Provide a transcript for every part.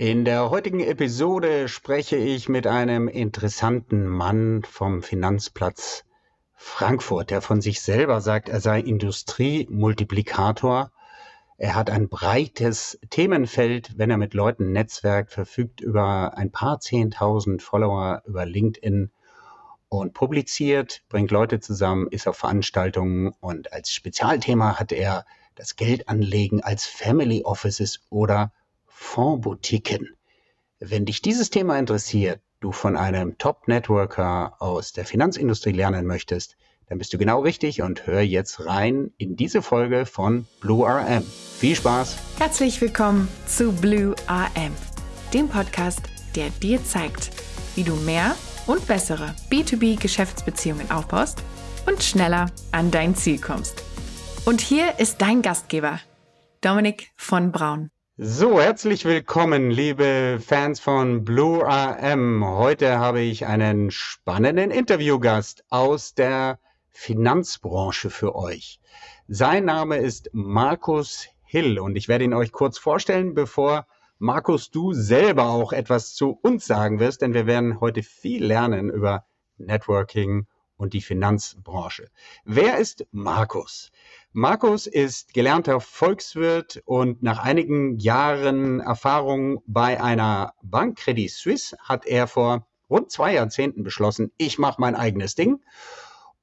In der heutigen Episode spreche ich mit einem interessanten Mann vom Finanzplatz Frankfurt, der von sich selber sagt, er sei Industriemultiplikator. Er hat ein breites Themenfeld, wenn er mit Leuten netzwerkt, verfügt über ein paar Zehntausend Follower über LinkedIn und publiziert, bringt Leute zusammen, ist auf Veranstaltungen und als Spezialthema hat er das Geldanlegen als Family Offices oder Fondsboutiquen. Wenn dich dieses Thema interessiert, du von einem Top-Networker aus der Finanzindustrie lernen möchtest, dann bist du genau richtig und hör jetzt rein in diese Folge von Blue RM. Viel Spaß! Herzlich willkommen zu Blue RM, dem Podcast, der dir zeigt, wie du mehr und bessere B2B-Geschäftsbeziehungen aufbaust und schneller an dein Ziel kommst. Und hier ist dein Gastgeber, Dominik von Braun. So, herzlich willkommen, liebe Fans von Blue RM. Heute habe ich einen spannenden Interviewgast aus der Finanzbranche für euch. Sein Name ist Markus Hill und ich werde ihn euch kurz vorstellen, bevor Markus du selber auch etwas zu uns sagen wirst, denn wir werden heute viel lernen über Networking und die Finanzbranche. Wer ist Markus? Markus ist gelernter Volkswirt und nach einigen Jahren Erfahrung bei einer Bank Credit Suisse hat er vor rund zwei Jahrzehnten beschlossen, ich mache mein eigenes Ding.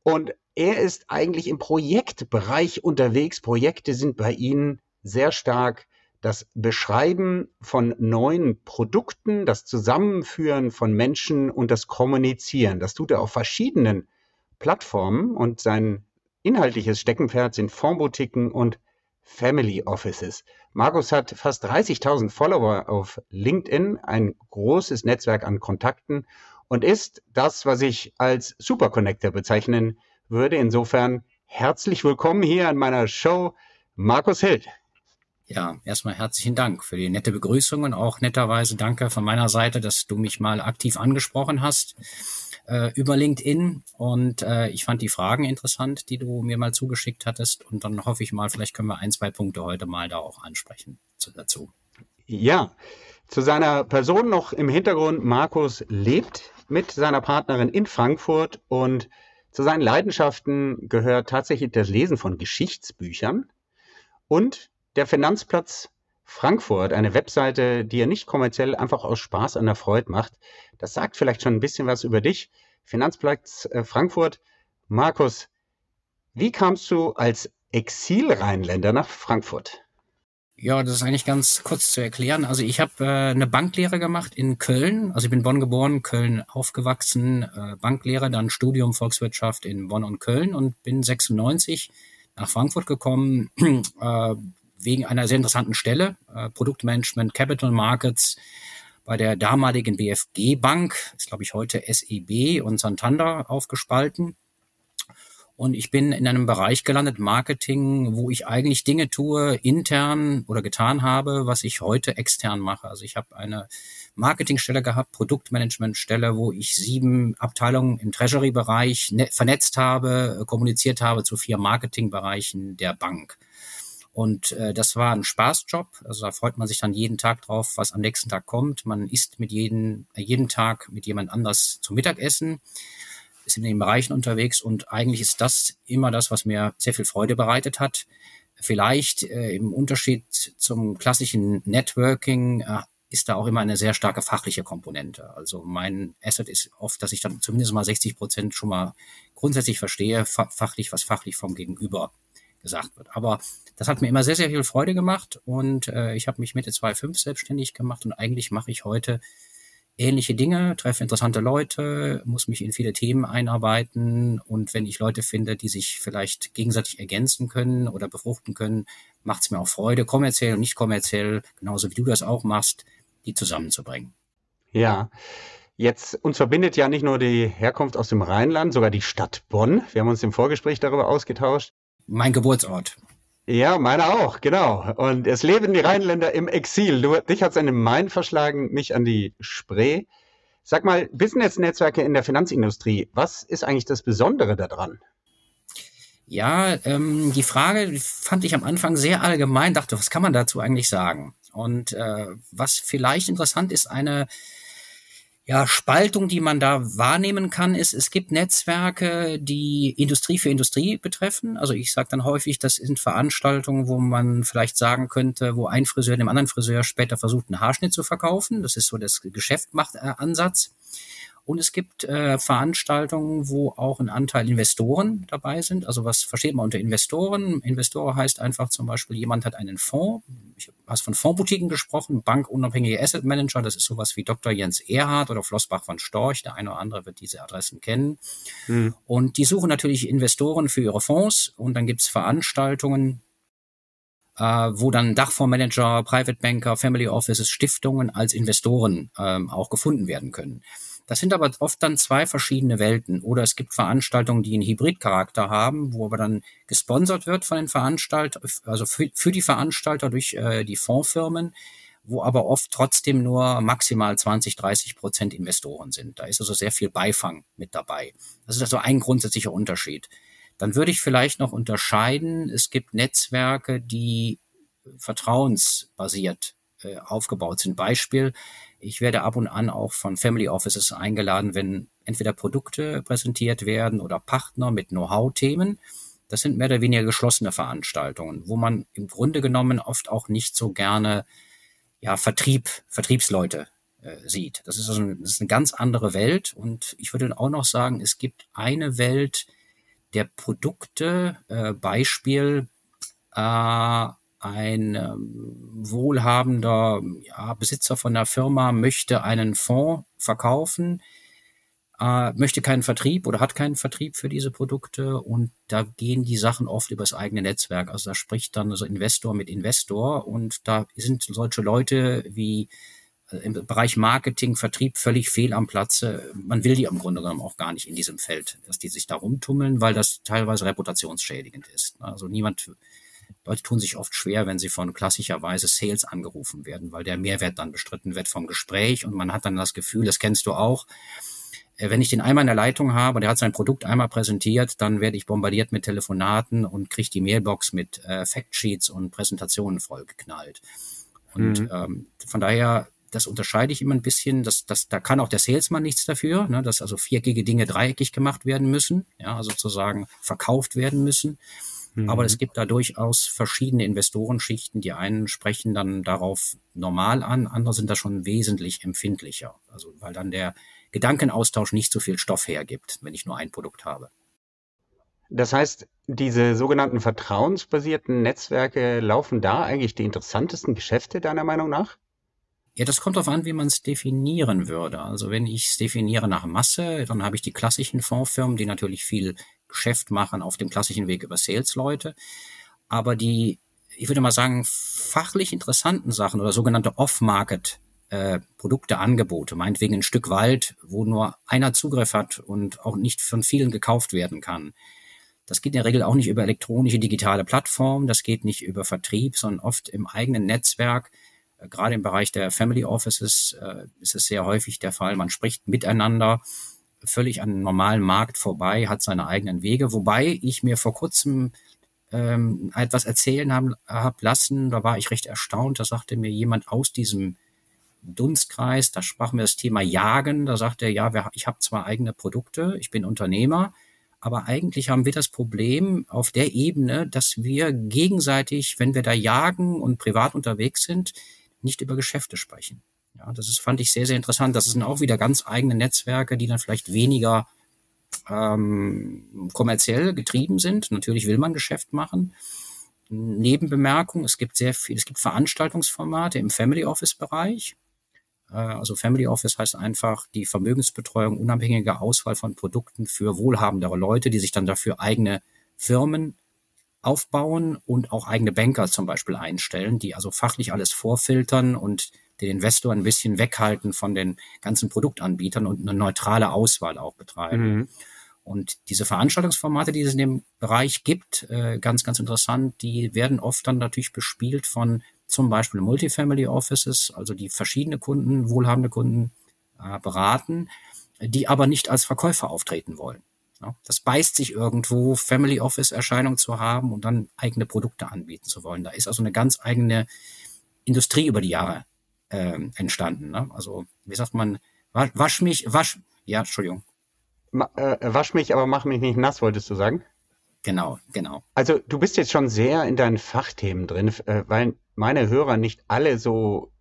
Und er ist eigentlich im Projektbereich unterwegs. Projekte sind bei Ihnen sehr stark das Beschreiben von neuen Produkten, das Zusammenführen von Menschen und das Kommunizieren. Das tut er auf verschiedenen Plattformen und sein inhaltliches Steckenpferd sind Fondboutiquen und Family Offices. Markus hat fast 30.000 Follower auf LinkedIn, ein großes Netzwerk an Kontakten und ist das, was ich als Superconnector bezeichnen würde. Insofern herzlich willkommen hier an meiner Show, Markus Hild. Ja, erstmal herzlichen Dank für die nette Begrüßung und auch netterweise danke von meiner Seite, dass du mich mal aktiv angesprochen hast äh, über LinkedIn und äh, ich fand die Fragen interessant, die du mir mal zugeschickt hattest und dann hoffe ich mal, vielleicht können wir ein, zwei Punkte heute mal da auch ansprechen zu, dazu. Ja, zu seiner Person noch im Hintergrund. Markus lebt mit seiner Partnerin in Frankfurt und zu seinen Leidenschaften gehört tatsächlich das Lesen von Geschichtsbüchern und der Finanzplatz Frankfurt, eine Webseite, die er nicht kommerziell einfach aus Spaß an der Freude macht. Das sagt vielleicht schon ein bisschen was über dich. Finanzplatz äh, Frankfurt. Markus, wie kamst du als Exil-Rheinländer nach Frankfurt? Ja, das ist eigentlich ganz kurz zu erklären. Also ich habe äh, eine Banklehre gemacht in Köln. Also ich bin Bonn geboren, Köln aufgewachsen, äh, Banklehre, dann Studium Volkswirtschaft in Bonn und Köln und bin 96 nach Frankfurt gekommen, äh, wegen einer sehr interessanten Stelle, äh, Produktmanagement, Capital Markets bei der damaligen BFG Bank, ist glaube ich heute SEB und Santander aufgespalten. Und ich bin in einem Bereich gelandet, Marketing, wo ich eigentlich Dinge tue, intern oder getan habe, was ich heute extern mache. Also ich habe eine Marketingstelle gehabt, Produktmanagementstelle, wo ich sieben Abteilungen im Treasury-Bereich ne-, vernetzt habe, kommuniziert habe zu vier Marketingbereichen der Bank. Und äh, das war ein Spaßjob. Also da freut man sich dann jeden Tag drauf, was am nächsten Tag kommt. Man isst mit jedem, äh, jeden Tag mit jemand anders zum Mittagessen, ist in den Bereichen unterwegs und eigentlich ist das immer das, was mir sehr viel Freude bereitet hat. Vielleicht äh, im Unterschied zum klassischen Networking äh, ist da auch immer eine sehr starke fachliche Komponente. Also mein Asset ist oft, dass ich dann zumindest mal 60 Prozent schon mal grundsätzlich verstehe, fachlich, was fachlich vom Gegenüber gesagt wird. Aber das hat mir immer sehr, sehr viel Freude gemacht und äh, ich habe mich Mitte 2005 selbstständig gemacht und eigentlich mache ich heute ähnliche Dinge, treffe interessante Leute, muss mich in viele Themen einarbeiten und wenn ich Leute finde, die sich vielleicht gegenseitig ergänzen können oder befruchten können, macht es mir auch Freude, kommerziell und nicht kommerziell, genauso wie du das auch machst, die zusammenzubringen. Ja, Jetzt uns verbindet ja nicht nur die Herkunft aus dem Rheinland, sogar die Stadt Bonn. Wir haben uns im Vorgespräch darüber ausgetauscht. Mein Geburtsort. Ja, meine auch, genau. Und es leben die Rheinländer im Exil. Du, dich hat's an den Main verschlagen, mich an die Spree. Sag mal, Business-Netzwerke in der Finanzindustrie, was ist eigentlich das Besondere daran? Ja, ähm, die Frage fand ich am Anfang sehr allgemein, dachte, was kann man dazu eigentlich sagen? Und äh, was vielleicht interessant ist, eine ja, Spaltung, die man da wahrnehmen kann, ist, es gibt Netzwerke, die Industrie für Industrie betreffen. Also ich sage dann häufig, das sind Veranstaltungen, wo man vielleicht sagen könnte, wo ein Friseur dem anderen Friseur später versucht, einen Haarschnitt zu verkaufen. Das ist so das Geschäftmacht-Ansatz. Und es gibt äh, Veranstaltungen, wo auch ein Anteil Investoren dabei sind. Also was versteht man unter Investoren? Investor heißt einfach zum Beispiel, jemand hat einen Fonds. Ich habe von Fondsboutiquen gesprochen, bankunabhängige Asset Manager. Das ist sowas wie Dr. Jens Erhard oder Flossbach von Storch. Der eine oder andere wird diese Adressen kennen. Mhm. Und die suchen natürlich Investoren für ihre Fonds. Und dann gibt's Veranstaltungen, äh, wo dann Dachfondsmanager, Private Banker, Family Offices, Stiftungen als Investoren ähm, auch gefunden werden können. Das sind aber oft dann zwei verschiedene Welten. Oder es gibt Veranstaltungen, die einen Hybridcharakter haben, wo aber dann gesponsert wird von den Veranstaltern, also für, für die Veranstalter durch äh, die Fondsfirmen, wo aber oft trotzdem nur maximal 20, 30 Prozent Investoren sind. Da ist also sehr viel Beifang mit dabei. Das ist also ein grundsätzlicher Unterschied. Dann würde ich vielleicht noch unterscheiden, es gibt Netzwerke, die vertrauensbasiert äh, aufgebaut sind. Beispiel, ich werde ab und an auch von Family Offices eingeladen, wenn entweder Produkte präsentiert werden oder Partner mit Know-how-Themen. Das sind mehr oder weniger geschlossene Veranstaltungen, wo man im Grunde genommen oft auch nicht so gerne ja, Vertrieb, Vertriebsleute äh, sieht. Das ist, also ein, das ist eine ganz andere Welt. Und ich würde auch noch sagen, es gibt eine Welt der Produkte, äh, Beispiel, äh, ein ähm, wohlhabender ja, Besitzer von der Firma möchte einen Fonds verkaufen, äh, möchte keinen Vertrieb oder hat keinen Vertrieb für diese Produkte und da gehen die Sachen oft übers eigene Netzwerk. Also da spricht dann also Investor mit Investor und da sind solche Leute wie äh, im Bereich Marketing, Vertrieb völlig fehl am Platze. Man will die im Grunde genommen auch gar nicht in diesem Feld, dass die sich da rumtummeln, weil das teilweise reputationsschädigend ist. Also niemand Leute tun sich oft schwer, wenn sie von klassischerweise Sales angerufen werden, weil der Mehrwert dann bestritten wird vom Gespräch und man hat dann das Gefühl, das kennst du auch, äh, wenn ich den einmal in der Leitung habe und er hat sein Produkt einmal präsentiert, dann werde ich bombardiert mit Telefonaten und kriege die Mailbox mit äh, Factsheets und Präsentationen vollgeknallt. Und mhm. ähm, von daher, das unterscheide ich immer ein bisschen. Das, das, da kann auch der Salesman nichts dafür, ne, dass also viereckige Dinge dreieckig gemacht werden müssen, ja, sozusagen verkauft werden müssen. Mhm. Aber es gibt da durchaus verschiedene Investorenschichten. Die einen sprechen dann darauf normal an, andere sind da schon wesentlich empfindlicher. Also weil dann der Gedankenaustausch nicht so viel Stoff hergibt, wenn ich nur ein Produkt habe. Das heißt, diese sogenannten vertrauensbasierten Netzwerke laufen da eigentlich die interessantesten Geschäfte deiner Meinung nach? Ja, das kommt darauf an, wie man es definieren würde. Also wenn ich es definiere nach Masse, dann habe ich die klassischen Fondsfirmen, die natürlich viel Geschäft machen auf dem klassischen Weg über Sales-Leute. Aber die, ich würde mal sagen, fachlich interessanten Sachen oder sogenannte Off-Market äh, Produkte, Angebote, meinetwegen ein Stück Wald, wo nur einer Zugriff hat und auch nicht von vielen gekauft werden kann. Das geht in der Regel auch nicht über elektronische digitale Plattformen, das geht nicht über Vertrieb, sondern oft im eigenen Netzwerk. Äh, gerade im Bereich der Family Offices äh, ist es sehr häufig der Fall. Man spricht miteinander völlig an normalen Markt vorbei, hat seine eigenen Wege. Wobei ich mir vor kurzem ähm, etwas erzählen habe hab lassen, da war ich recht erstaunt. Da sagte mir jemand aus diesem Dunstkreis, da sprach mir das Thema Jagen. Da sagte er, ja, ich habe zwar eigene Produkte, ich bin Unternehmer, aber eigentlich haben wir das Problem auf der Ebene, dass wir gegenseitig, wenn wir da jagen und privat unterwegs sind, nicht über Geschäfte sprechen. Ja, das ist, fand ich sehr, sehr interessant. Das sind auch wieder ganz eigene Netzwerke, die dann vielleicht weniger ähm, kommerziell getrieben sind. Natürlich will man Geschäft machen. Nebenbemerkung, es gibt sehr viel, es gibt Veranstaltungsformate im Family Office Bereich. Äh, also Family Office heißt einfach die Vermögensbetreuung, unabhängige Auswahl von Produkten für wohlhabendere Leute, die sich dann dafür eigene Firmen aufbauen und auch eigene Banker zum Beispiel einstellen, die also fachlich alles vorfiltern und den Investor ein bisschen weghalten von den ganzen Produktanbietern und eine neutrale Auswahl auch betreiben. Mhm. Und diese Veranstaltungsformate, die es in dem Bereich gibt, äh, ganz, ganz interessant, die werden oft dann natürlich bespielt von zum Beispiel Multifamily Offices, also die verschiedene Kunden, wohlhabende Kunden äh, beraten, die aber nicht als Verkäufer auftreten wollen. Ja, das beißt sich irgendwo, Family Office Erscheinung zu haben und dann eigene Produkte anbieten zu wollen. Da ist also eine ganz eigene Industrie über die Jahre äh, entstanden. Ne? Also wie sagt man, wasch, wasch mich, wasch, ja, Entschuldigung. Ma, äh, wasch mich, aber mach mich nicht nass, wolltest du sagen? Genau, genau. Also du bist jetzt schon sehr in deinen Fachthemen drin, äh, weil meine Hörer nicht alle so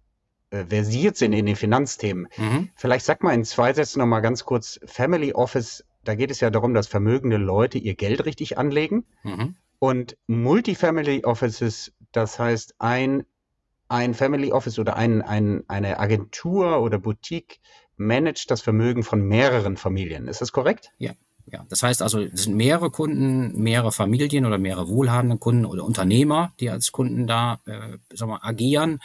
äh, versiert sind in den Finanzthemen. Mhm. Vielleicht sag mal in zwei Sätzen noch mal ganz kurz Family Office. Da geht es ja darum, dass vermögende Leute ihr Geld richtig anlegen. Mhm. Und Multifamily Offices, das heißt ein, ein Family Office oder ein, ein, eine Agentur oder Boutique managt das Vermögen von mehreren Familien. Ist das korrekt? Ja. Ja, das heißt also, es sind mehrere Kunden, mehrere Familien oder mehrere wohlhabende Kunden oder Unternehmer, die als Kunden da äh, sagen wir, agieren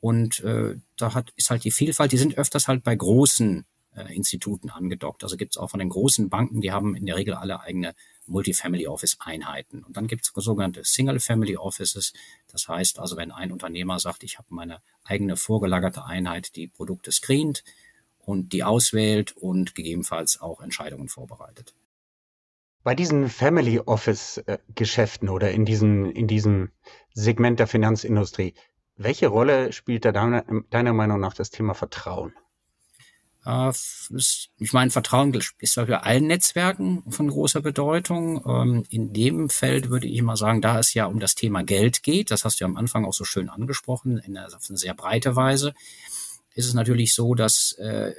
und äh, da hat, ist halt die Vielfalt, die sind öfters halt bei großen äh, Instituten angedockt. Also gibt es auch von den großen Banken, die haben in der Regel alle eigene Multifamily Office Einheiten. Und dann gibt es sogenannte Single Family Offices. Das heißt also, wenn ein Unternehmer sagt, ich habe meine eigene vorgelagerte Einheit, die Produkte screent und die auswählt und gegebenenfalls auch Entscheidungen vorbereitet. Bei diesen Family Office äh, Geschäften oder in diesem, in diesem Segment der Finanzindustrie, welche Rolle spielt da deiner, deiner Meinung nach das Thema Vertrauen? Äh, ich meine, Vertrauen ist für allen Netzwerken von großer Bedeutung. Ähm, in dem Feld würde ich mal sagen, da es ja um das Thema Geld geht, das hast du ja am Anfang auch so schön angesprochen, in einer, auf eine sehr breite Weise, ist es natürlich so, dass äh,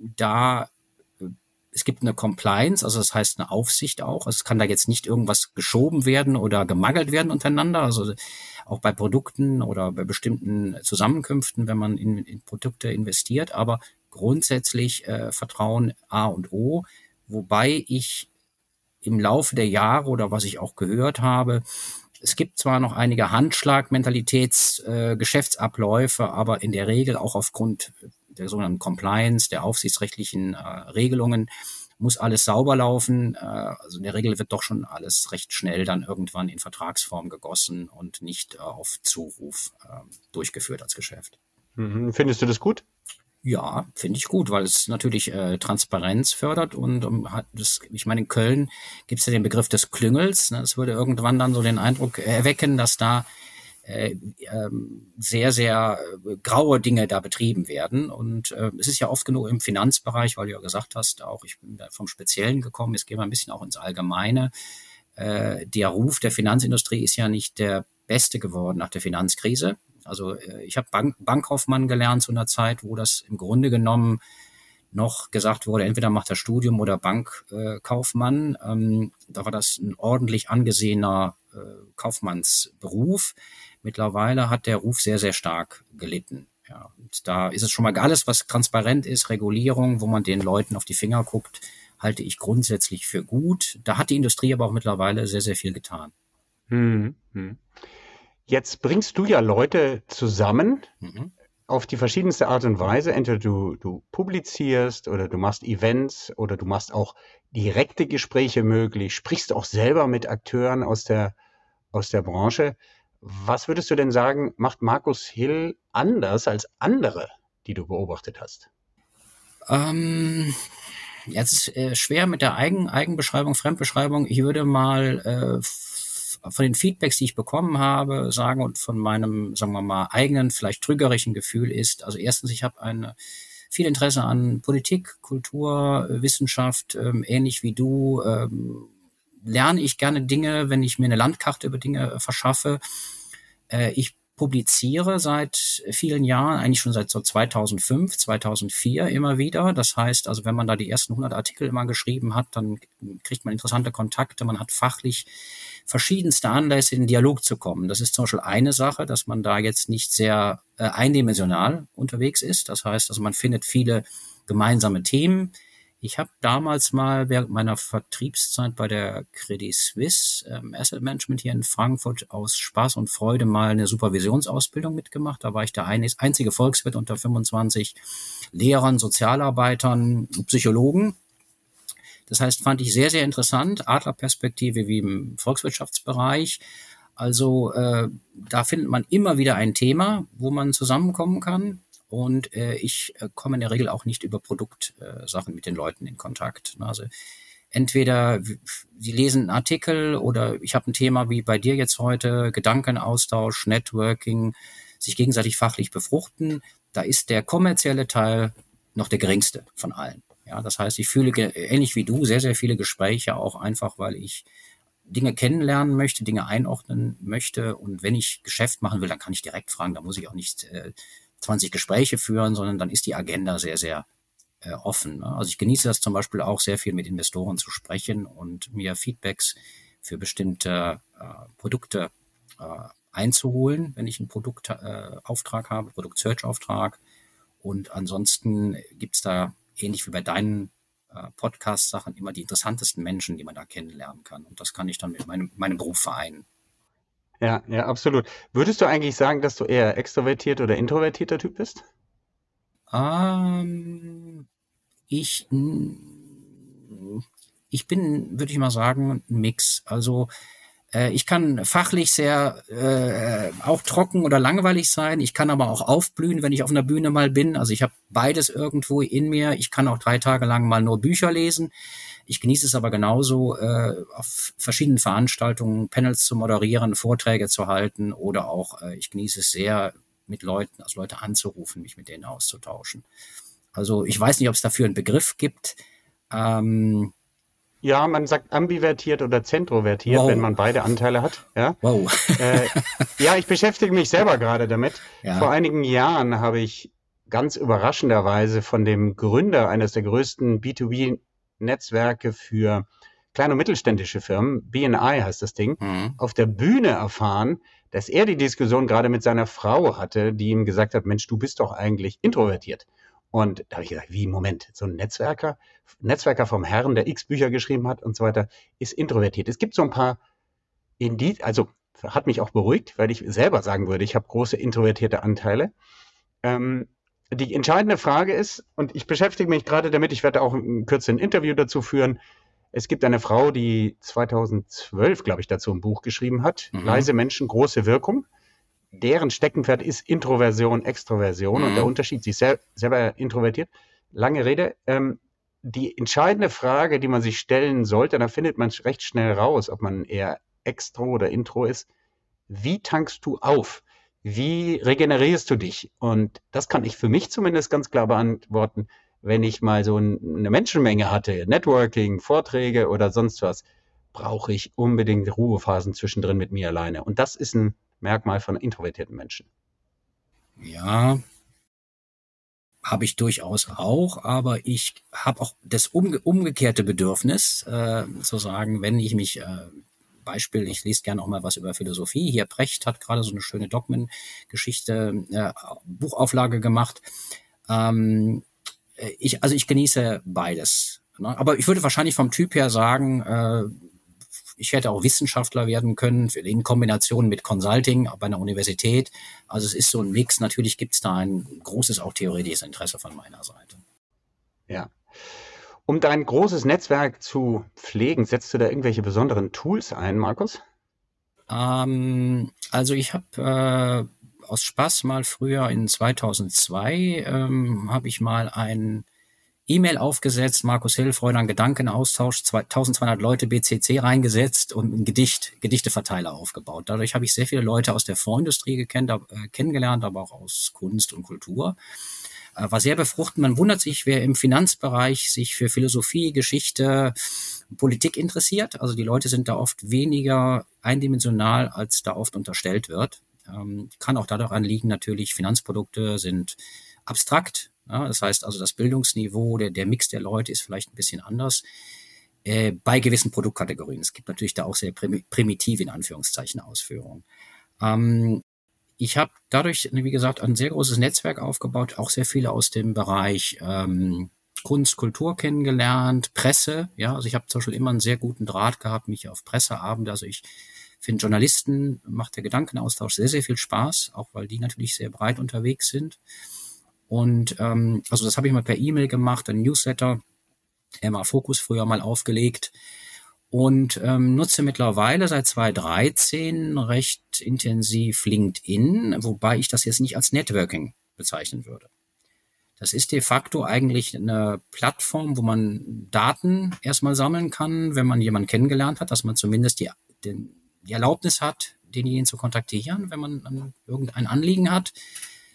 da es gibt eine Compliance, also das heißt eine Aufsicht auch. Also es kann da jetzt nicht irgendwas geschoben werden oder gemangelt werden untereinander. Also auch bei Produkten oder bei bestimmten Zusammenkünften, wenn man in, in Produkte investiert. Aber grundsätzlich äh, Vertrauen A und O, wobei ich im Laufe der Jahre oder was ich auch gehört habe, es gibt zwar noch einige Handschlag-Mentalitäts, äh, aber in der Regel auch aufgrund der sogenannten Compliance, der aufsichtsrechtlichen äh, Regelungen, muss alles sauber laufen. Äh, also in der Regel wird doch schon alles recht schnell dann irgendwann in Vertragsform gegossen und nicht äh, auf Zuruf äh, durchgeführt als Geschäft. Mhm. Findest du das gut? Ja, finde ich gut, weil es natürlich äh, Transparenz fördert und um, hat das, ich meine, in Köln gibt es ja den Begriff des Klüngels. Ne? Das würde irgendwann dann so den Eindruck erwecken, dass da äh, ähm, sehr, sehr äh, graue Dinge da betrieben werden. Und äh, es ist ja oft genug im Finanzbereich, weil du ja gesagt hast, auch ich bin da vom Speziellen gekommen, jetzt gehen wir ein bisschen auch ins Allgemeine. Äh, der Ruf der Finanzindustrie ist ja nicht der beste geworden nach der Finanzkrise. Also äh, ich habe Bank Bankkaufmann gelernt zu einer Zeit, wo das im Grunde genommen noch gesagt wurde, entweder macht er Studium oder Bankkaufmann. Ähm, da war das ein ordentlich angesehener äh, Kaufmannsberuf. Mittlerweile hat der Ruf sehr, sehr stark gelitten. Ja, und da ist es schon mal alles, was transparent ist, Regulierung, wo man den Leuten auf die Finger guckt, halte ich grundsätzlich für gut. Da hat die Industrie aber auch mittlerweile sehr, sehr viel getan. Hm, hm. Jetzt bringst du ja Leute zusammen mhm. auf die verschiedenste Art und Weise. Entweder du, du publizierst oder du machst Events oder du machst auch direkte Gespräche möglich, sprichst auch selber mit Akteuren aus der, aus der Branche. Was würdest du denn sagen, macht Markus Hill anders als andere, die du beobachtet hast? Ähm, jetzt ist äh, schwer mit der Eigen, Eigenbeschreibung, Fremdbeschreibung. Ich würde mal äh, von den Feedbacks, die ich bekommen habe, sagen und von meinem, sagen wir mal, eigenen, vielleicht trügerischen Gefühl ist, also erstens, ich habe ein viel Interesse an Politik, Kultur, Wissenschaft, ähm, ähnlich wie du. Ähm, lerne ich gerne Dinge, wenn ich mir eine Landkarte über Dinge verschaffe. Äh, ich publiziere seit vielen Jahren, eigentlich schon seit so 2005, 2004 immer wieder. Das heißt, also wenn man da die ersten 100 Artikel immer geschrieben hat, dann kriegt man interessante Kontakte, man hat fachlich verschiedenste Anlässe in Dialog zu kommen. Das ist zum Beispiel eine Sache, dass man da jetzt nicht sehr äh, eindimensional unterwegs ist. Das heißt, also man findet viele gemeinsame Themen, ich habe damals mal während meiner Vertriebszeit bei der Credit Suisse ähm, Asset Management hier in Frankfurt aus Spaß und Freude mal eine Supervisionsausbildung mitgemacht. Da war ich der einzige Volkswirt unter 25 Lehrern, Sozialarbeitern, Psychologen. Das heißt, fand ich sehr, sehr interessant. Adlerperspektive wie im Volkswirtschaftsbereich. Also äh, da findet man immer wieder ein Thema, wo man zusammenkommen kann. Und äh, ich äh, komme in der Regel auch nicht über Produktsachen äh, mit den Leuten in Kontakt. Also entweder sie lesen einen Artikel oder ich habe ein Thema wie bei dir jetzt heute, Gedankenaustausch, Networking, sich gegenseitig fachlich befruchten, da ist der kommerzielle Teil noch der geringste von allen. Ja, das heißt, ich fühle ähnlich wie du sehr, sehr viele Gespräche auch einfach, weil ich Dinge kennenlernen möchte, Dinge einordnen möchte. Und wenn ich Geschäft machen will, dann kann ich direkt fragen. Da muss ich auch nicht äh, 20 Gespräche führen, sondern dann ist die Agenda sehr, sehr äh, offen. Ne? Also ich genieße das zum Beispiel auch sehr viel mit Investoren zu sprechen und mir Feedbacks für bestimmte äh, Produkte äh, einzuholen, wenn ich einen Produktauftrag äh, habe, Produkt-Search-Auftrag. Und ansonsten gibt's da, ähnlich wie bei deinen äh, Podcast-Sachen, immer die interessantesten Menschen, die man da kennenlernen kann. Und das kann ich dann mit meinem, meinem Beruf vereinen. Ja, ja, absolut. Würdest du eigentlich sagen, dass du eher extrovertiert oder introvertierter Typ bist? Ähm, ich, ich bin, würde ich mal sagen, ein Mix. Also ich kann fachlich sehr äh, auch trocken oder langweilig sein. Ich kann aber auch aufblühen, wenn ich auf einer Bühne mal bin. Also ich habe beides irgendwo in mir. Ich kann auch drei Tage lang mal nur Bücher lesen. Ich genieße es aber genauso, äh, auf verschiedenen Veranstaltungen Panels zu moderieren, Vorträge zu halten oder auch äh, ich genieße es sehr, mit Leuten, also Leute anzurufen, mich mit denen auszutauschen. Also ich weiß nicht, ob es dafür einen Begriff gibt. Ähm, ja, man sagt ambivertiert oder zentrovertiert, wow. wenn man beide Anteile hat. Ja, wow. äh, ja ich beschäftige mich selber gerade damit. Ja. Vor einigen Jahren habe ich ganz überraschenderweise von dem Gründer eines der größten B2B-Netzwerke für kleine und mittelständische Firmen, BNI heißt das Ding, mhm. auf der Bühne erfahren, dass er die Diskussion gerade mit seiner Frau hatte, die ihm gesagt hat, Mensch, du bist doch eigentlich introvertiert. Und da habe ich gesagt, wie, Moment, so ein Netzwerker, Netzwerker vom Herrn, der x Bücher geschrieben hat und so weiter, ist introvertiert. Es gibt so ein paar Indiz, also hat mich auch beruhigt, weil ich selber sagen würde, ich habe große introvertierte Anteile. Ähm, die entscheidende Frage ist, und ich beschäftige mich gerade damit, ich werde auch ein kürzeren Interview dazu führen. Es gibt eine Frau, die 2012, glaube ich, dazu ein Buch geschrieben hat. Mhm. Leise Menschen, große Wirkung deren Steckenpferd ist Introversion, Extroversion mhm. und der mhm. Unterschied, sie ist sel selber introvertiert. Lange Rede. Ähm, die entscheidende Frage, die man sich stellen sollte, da findet man recht schnell raus, ob man eher Extro oder Intro ist. Wie tankst du auf? Wie regenerierst du dich? Und das kann ich für mich zumindest ganz klar beantworten, wenn ich mal so eine Menschenmenge hatte, Networking, Vorträge oder sonst was, brauche ich unbedingt Ruhephasen zwischendrin mit mir alleine. Und das ist ein Merkmal von introvertierten Menschen. Ja, habe ich durchaus auch, aber ich habe auch das umge umgekehrte Bedürfnis, äh, zu sagen, wenn ich mich äh, Beispiel, ich lese gerne auch mal was über Philosophie. Hier Brecht hat gerade so eine schöne Dogmengeschichte, äh, Buchauflage gemacht. Ähm, ich, also ich genieße beides. Ne? Aber ich würde wahrscheinlich vom Typ her sagen, äh, ich hätte auch Wissenschaftler werden können, in Kombination mit Consulting bei einer Universität. Also es ist so ein Mix. Natürlich gibt es da ein großes, auch theoretisches Interesse von meiner Seite. Ja. Um dein großes Netzwerk zu pflegen, setzt du da irgendwelche besonderen Tools ein, Markus? Ähm, also ich habe äh, aus Spaß mal früher in 2002 ähm, habe ich mal ein E-Mail aufgesetzt, Markus Hill, Freude an Gedankenaustausch, 1200 Leute BCC reingesetzt und ein Gedicht, Gedichteverteiler aufgebaut. Dadurch habe ich sehr viele Leute aus der Fondsindustrie gekennt, äh, kennengelernt, aber auch aus Kunst und Kultur. Äh, war sehr befruchtend. Man wundert sich, wer im Finanzbereich sich für Philosophie, Geschichte, Politik interessiert. Also die Leute sind da oft weniger eindimensional, als da oft unterstellt wird. Ähm, kann auch daran liegen, natürlich, Finanzprodukte sind abstrakt, ja, das heißt also, das Bildungsniveau, der, der Mix der Leute ist vielleicht ein bisschen anders äh, bei gewissen Produktkategorien. Es gibt natürlich da auch sehr primitive, in Anführungszeichen, Ausführungen. Ähm, ich habe dadurch, wie gesagt, ein sehr großes Netzwerk aufgebaut, auch sehr viele aus dem Bereich ähm, Kunst, Kultur kennengelernt, Presse. Ja, also ich habe zum Beispiel immer einen sehr guten Draht gehabt, mich auf Presseabende. Also ich finde Journalisten macht der Gedankenaustausch sehr, sehr viel Spaß, auch weil die natürlich sehr breit unterwegs sind. Und ähm, also das habe ich mal per E-Mail gemacht, ein Newsletter, Emma Focus früher mal aufgelegt und ähm, nutze mittlerweile seit 2013 recht intensiv LinkedIn, wobei ich das jetzt nicht als Networking bezeichnen würde. Das ist de facto eigentlich eine Plattform, wo man Daten erstmal sammeln kann, wenn man jemanden kennengelernt hat, dass man zumindest die, den, die Erlaubnis hat, denjenigen zu kontaktieren, wenn man irgendein Anliegen hat.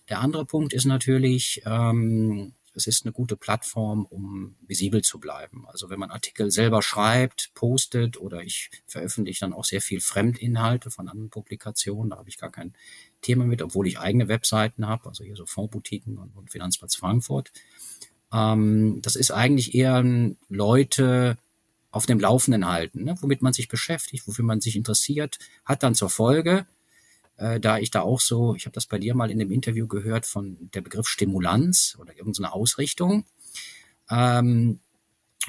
Der andere Punkt ist natürlich, ähm, es ist eine gute Plattform, um visibel zu bleiben. Also wenn man Artikel selber schreibt, postet oder ich veröffentliche dann auch sehr viel Fremdinhalte von anderen Publikationen, da habe ich gar kein Thema mit, obwohl ich eigene Webseiten habe, also hier so Fondsboutiquen und, Finanzplatz Frankfurt. Ähm, das ist eigentlich eher Leute auf dem Laufenden halten, ne? womit man sich beschäftigt, wofür man sich interessiert, hat dann zur Folge, äh, da ich da auch so, ich habe das bei dir mal in dem Interview gehört von der Begriff Stimulanz oder irgendeine Ausrichtung, ähm,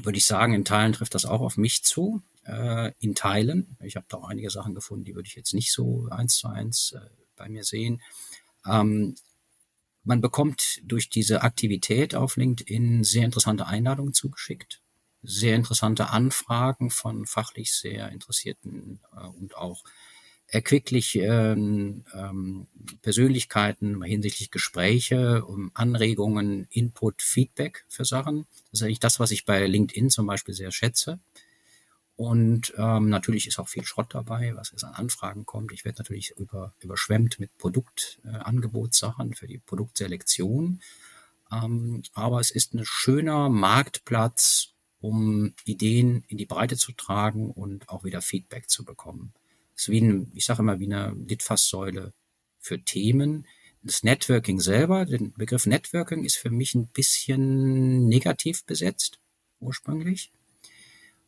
würde ich sagen, in Teilen trifft das auch auf mich zu. Äh, in Teilen. Ich habe da auch einige Sachen gefunden, die würde ich jetzt nicht so eins zu eins äh, bei mir sehen. Ähm, man bekommt durch diese Aktivität auf LinkedIn sehr interessante Einladungen zugeschickt, sehr interessante Anfragen von fachlich sehr interessierten äh, und auch erquicklichen ähm, Persönlichkeiten hinsichtlich Gespräche, um Anregungen, Input, Feedback für Sachen. Das ist eigentlich das, was ich bei LinkedIn zum Beispiel sehr schätze. Und ähm, natürlich ist auch viel Schrott dabei, was jetzt an Anfragen kommt. Ich werde natürlich über, überschwemmt mit Produktangebotssachen äh, für die Produktselektion. Ähm, aber es ist ein schöner Marktplatz, um Ideen in die Breite zu tragen und auch wieder Feedback zu bekommen. Ist wie ein, ich sage immer, wie eine Litfaßsäule für Themen. Das Networking selber, der Begriff Networking ist für mich ein bisschen negativ besetzt, ursprünglich,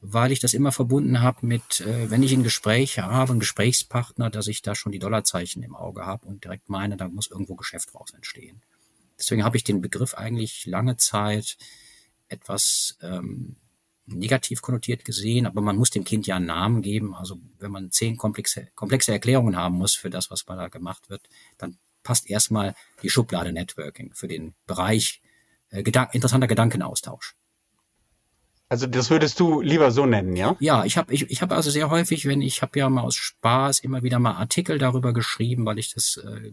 weil ich das immer verbunden habe mit, äh, wenn ich ein Gespräch habe, einen Gesprächspartner, dass ich da schon die Dollarzeichen im Auge habe und direkt meine, da muss irgendwo Geschäft raus entstehen. Deswegen habe ich den Begriff eigentlich lange Zeit etwas ähm, negativ konnotiert gesehen, aber man muss dem Kind ja einen Namen geben. Also wenn man zehn komplexe, komplexe Erklärungen haben muss für das, was da gemacht wird, dann passt erstmal die Schublade Networking für den Bereich äh, Gedank interessanter Gedankenaustausch. Also das würdest du lieber so nennen, ja? Ja, ich habe ich, ich hab also sehr häufig, wenn ich habe ja mal aus Spaß immer wieder mal Artikel darüber geschrieben, weil ich das äh,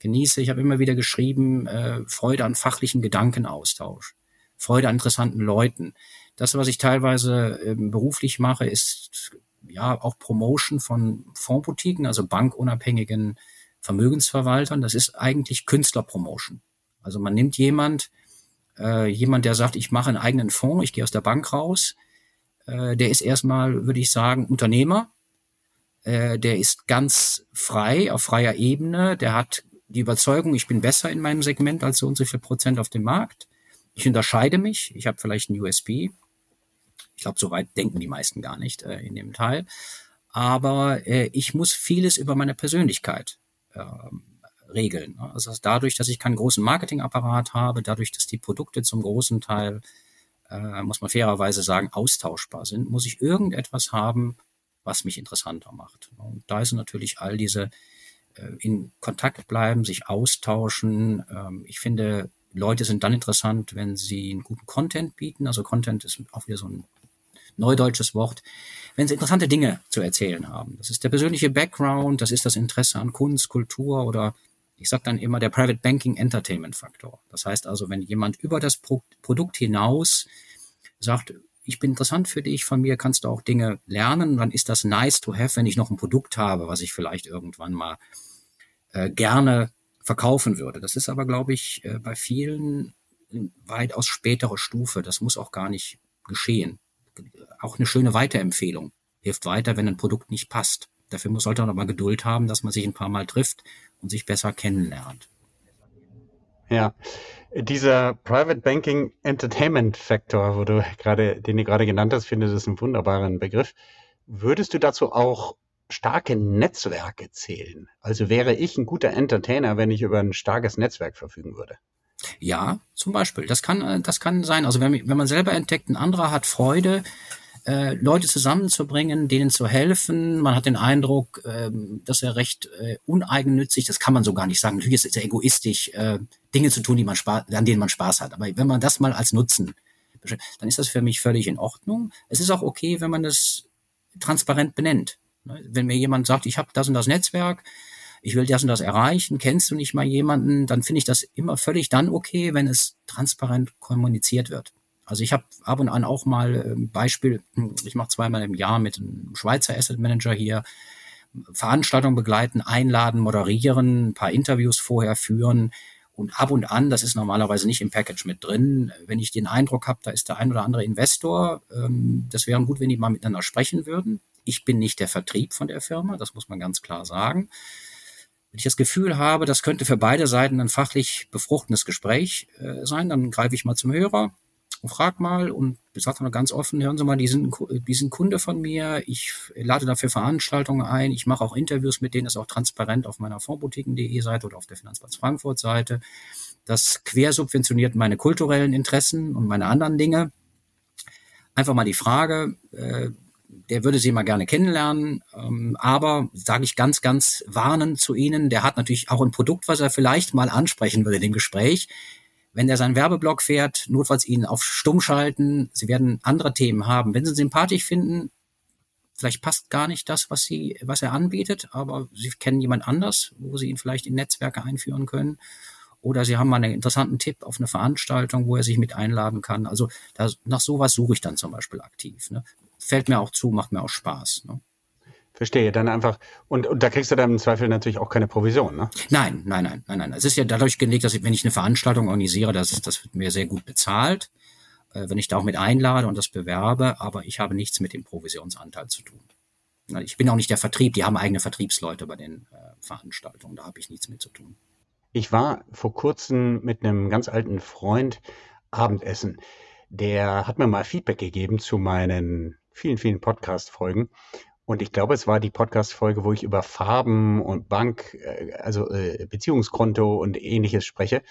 genieße. Ich habe immer wieder geschrieben, äh, Freude an fachlichen Gedankenaustausch, Freude an interessanten Leuten. Das, was ich teilweise ähm, beruflich mache, ist ja auch Promotion von Fondsboutiquen, also bankunabhängigen Vermögensverwaltern. Das ist eigentlich Künstlerpromotion. Also man nimmt jemand, äh, jemand, der sagt, ich mache einen eigenen Fonds, ich gehe aus der Bank raus, äh, der ist erstmal, würde ich sagen, Unternehmer. Äh, der ist ganz frei, auf freier Ebene. Der hat die Überzeugung, ich bin besser in meinem Segment als so und so viel Prozent auf dem Markt. Ich unterscheide mich. Ich habe vielleicht ein USB. Ich glaube, so weit denken die meisten gar nicht äh, in dem Teil. Aber äh, ich muss vieles über meine Persönlichkeit äh, regeln. Ne? Also dadurch, dass ich keinen großen Marketingapparat habe, dadurch, dass die Produkte zum großen Teil, äh, muss man fairerweise sagen, austauschbar sind, muss ich irgendetwas haben, was mich interessanter macht. Und da sind natürlich all diese äh, in Kontakt bleiben, sich austauschen. Ähm, ich finde, Leute sind dann interessant, wenn sie einen guten Content bieten. Also Content ist auch wieder so ein neudeutsches Wort, wenn sie interessante Dinge zu erzählen haben. Das ist der persönliche Background, das ist das Interesse an Kunst, Kultur oder ich sage dann immer der Private Banking Entertainment Faktor. Das heißt also, wenn jemand über das Pro Produkt hinaus sagt, ich bin interessant für dich, von mir kannst du auch Dinge lernen, dann ist das nice to have, wenn ich noch ein Produkt habe, was ich vielleicht irgendwann mal äh, gerne verkaufen würde. Das ist aber, glaube ich, äh, bei vielen weitaus spätere Stufe. Das muss auch gar nicht geschehen auch eine schöne Weiterempfehlung. Hilft weiter, wenn ein Produkt nicht passt. Dafür sollte man aber Geduld haben, dass man sich ein paar Mal trifft und sich besser kennenlernt. Ja, dieser Private Banking Entertainment Factor, wo du gerade, den du gerade genannt hast, finde ich einen wunderbaren Begriff. Würdest du dazu auch starke Netzwerke zählen? Also wäre ich ein guter Entertainer, wenn ich über ein starkes Netzwerk verfügen würde? Ja, zum Beispiel. Das kann, äh, das kann sein. Also wenn, wenn man selber entdeckt, ein anderer hat Freude, äh, Leute zusammenzubringen, denen zu helfen. Man hat den Eindruck, äh, dass er recht äh, uneigennützig, das kann man so gar nicht sagen. Natürlich ist es egoistisch, äh, Dinge zu tun, die man Spaß, an denen man Spaß hat. Aber wenn man das mal als Nutzen, dann ist das für mich völlig in Ordnung. Es ist auch okay, wenn man das transparent benennt. Ne, wenn mir jemand sagt, ich habe das und das Netzwerk, ich will das und das erreichen, kennst du nicht mal jemanden, dann finde ich das immer völlig dann okay, wenn es transparent kommuniziert wird. Also ich habe ab und an auch mal ein ähm, Beispiel, hm, ich mache zweimal im Jahr mit einem Schweizer Asset Manager hier Veranstaltungen begleiten, einladen, moderieren, ein paar Interviews vorher führen und ab und an, das ist normalerweise nicht im Package mit drin, wenn ich den Eindruck habe, da ist der ein oder andere Investor, ähm, das wäre gut, wenn die mal miteinander sprechen würden. Ich bin nicht der Vertrieb von der Firma, das muss man ganz klar sagen. Wenn ich das Gefühl habe, das könnte für beide Seiten ein fachlich befruchtendes Gespräch äh, sein, dann greife ich mal zum Hörer und frag mal und sage dann ganz offen, hören Sie mal, die sind, die sind Kunde von mir, ich lade dafür Veranstaltungen ein, ich mache auch Interviews mit denen, das ist auch transparent auf meiner Fondboutiquen.de Seite oder auf der Finanzplatz Frankfurt Seite. Das quersubventioniert meine kulturellen Interessen und meine anderen Dinge. Einfach mal die Frage, äh, der würde sie mal gerne kennenlernen, ähm, aber sage ich ganz, ganz warnend zu Ihnen, der hat natürlich auch ein Produkt, was er vielleicht mal ansprechen würde in dem Gespräch wenn er seinen Werbeblock fährt, notfalls ihn auf Stumm schalten. Sie werden andere Themen haben. Wenn Sie sympathisch finden, vielleicht passt gar nicht das, was Sie, was er anbietet, aber Sie kennen jemand anders, wo Sie ihn vielleicht in Netzwerke einführen können. Oder Sie haben mal einen interessanten Tipp auf eine Veranstaltung, wo er sich mit einladen kann. Also da, nach sowas suche ich dann zum Beispiel aktiv. Ne? Fällt mir auch zu, macht mir auch Spaß. Ne? Verstehe, dann einfach, und, und da kriegst du dann im Zweifel natürlich auch keine Provision, ne? Nein, nein, nein, nein, nein. Es ist ja dadurch gelegt, dass ich, wenn ich eine Veranstaltung organisiere, das, das wird mir sehr gut bezahlt, äh, wenn ich da auch mit einlade und das bewerbe, aber ich habe nichts mit dem Provisionsanteil zu tun. Ich bin auch nicht der Vertrieb, die haben eigene Vertriebsleute bei den äh, Veranstaltungen, da habe ich nichts mit zu tun. Ich war vor kurzem mit einem ganz alten Freund Abendessen. Der hat mir mal Feedback gegeben zu meinen vielen, vielen Podcast-Folgen. Und ich glaube, es war die Podcast-Folge, wo ich über Farben und Bank, äh, also äh, Beziehungskonto und ähnliches spreche.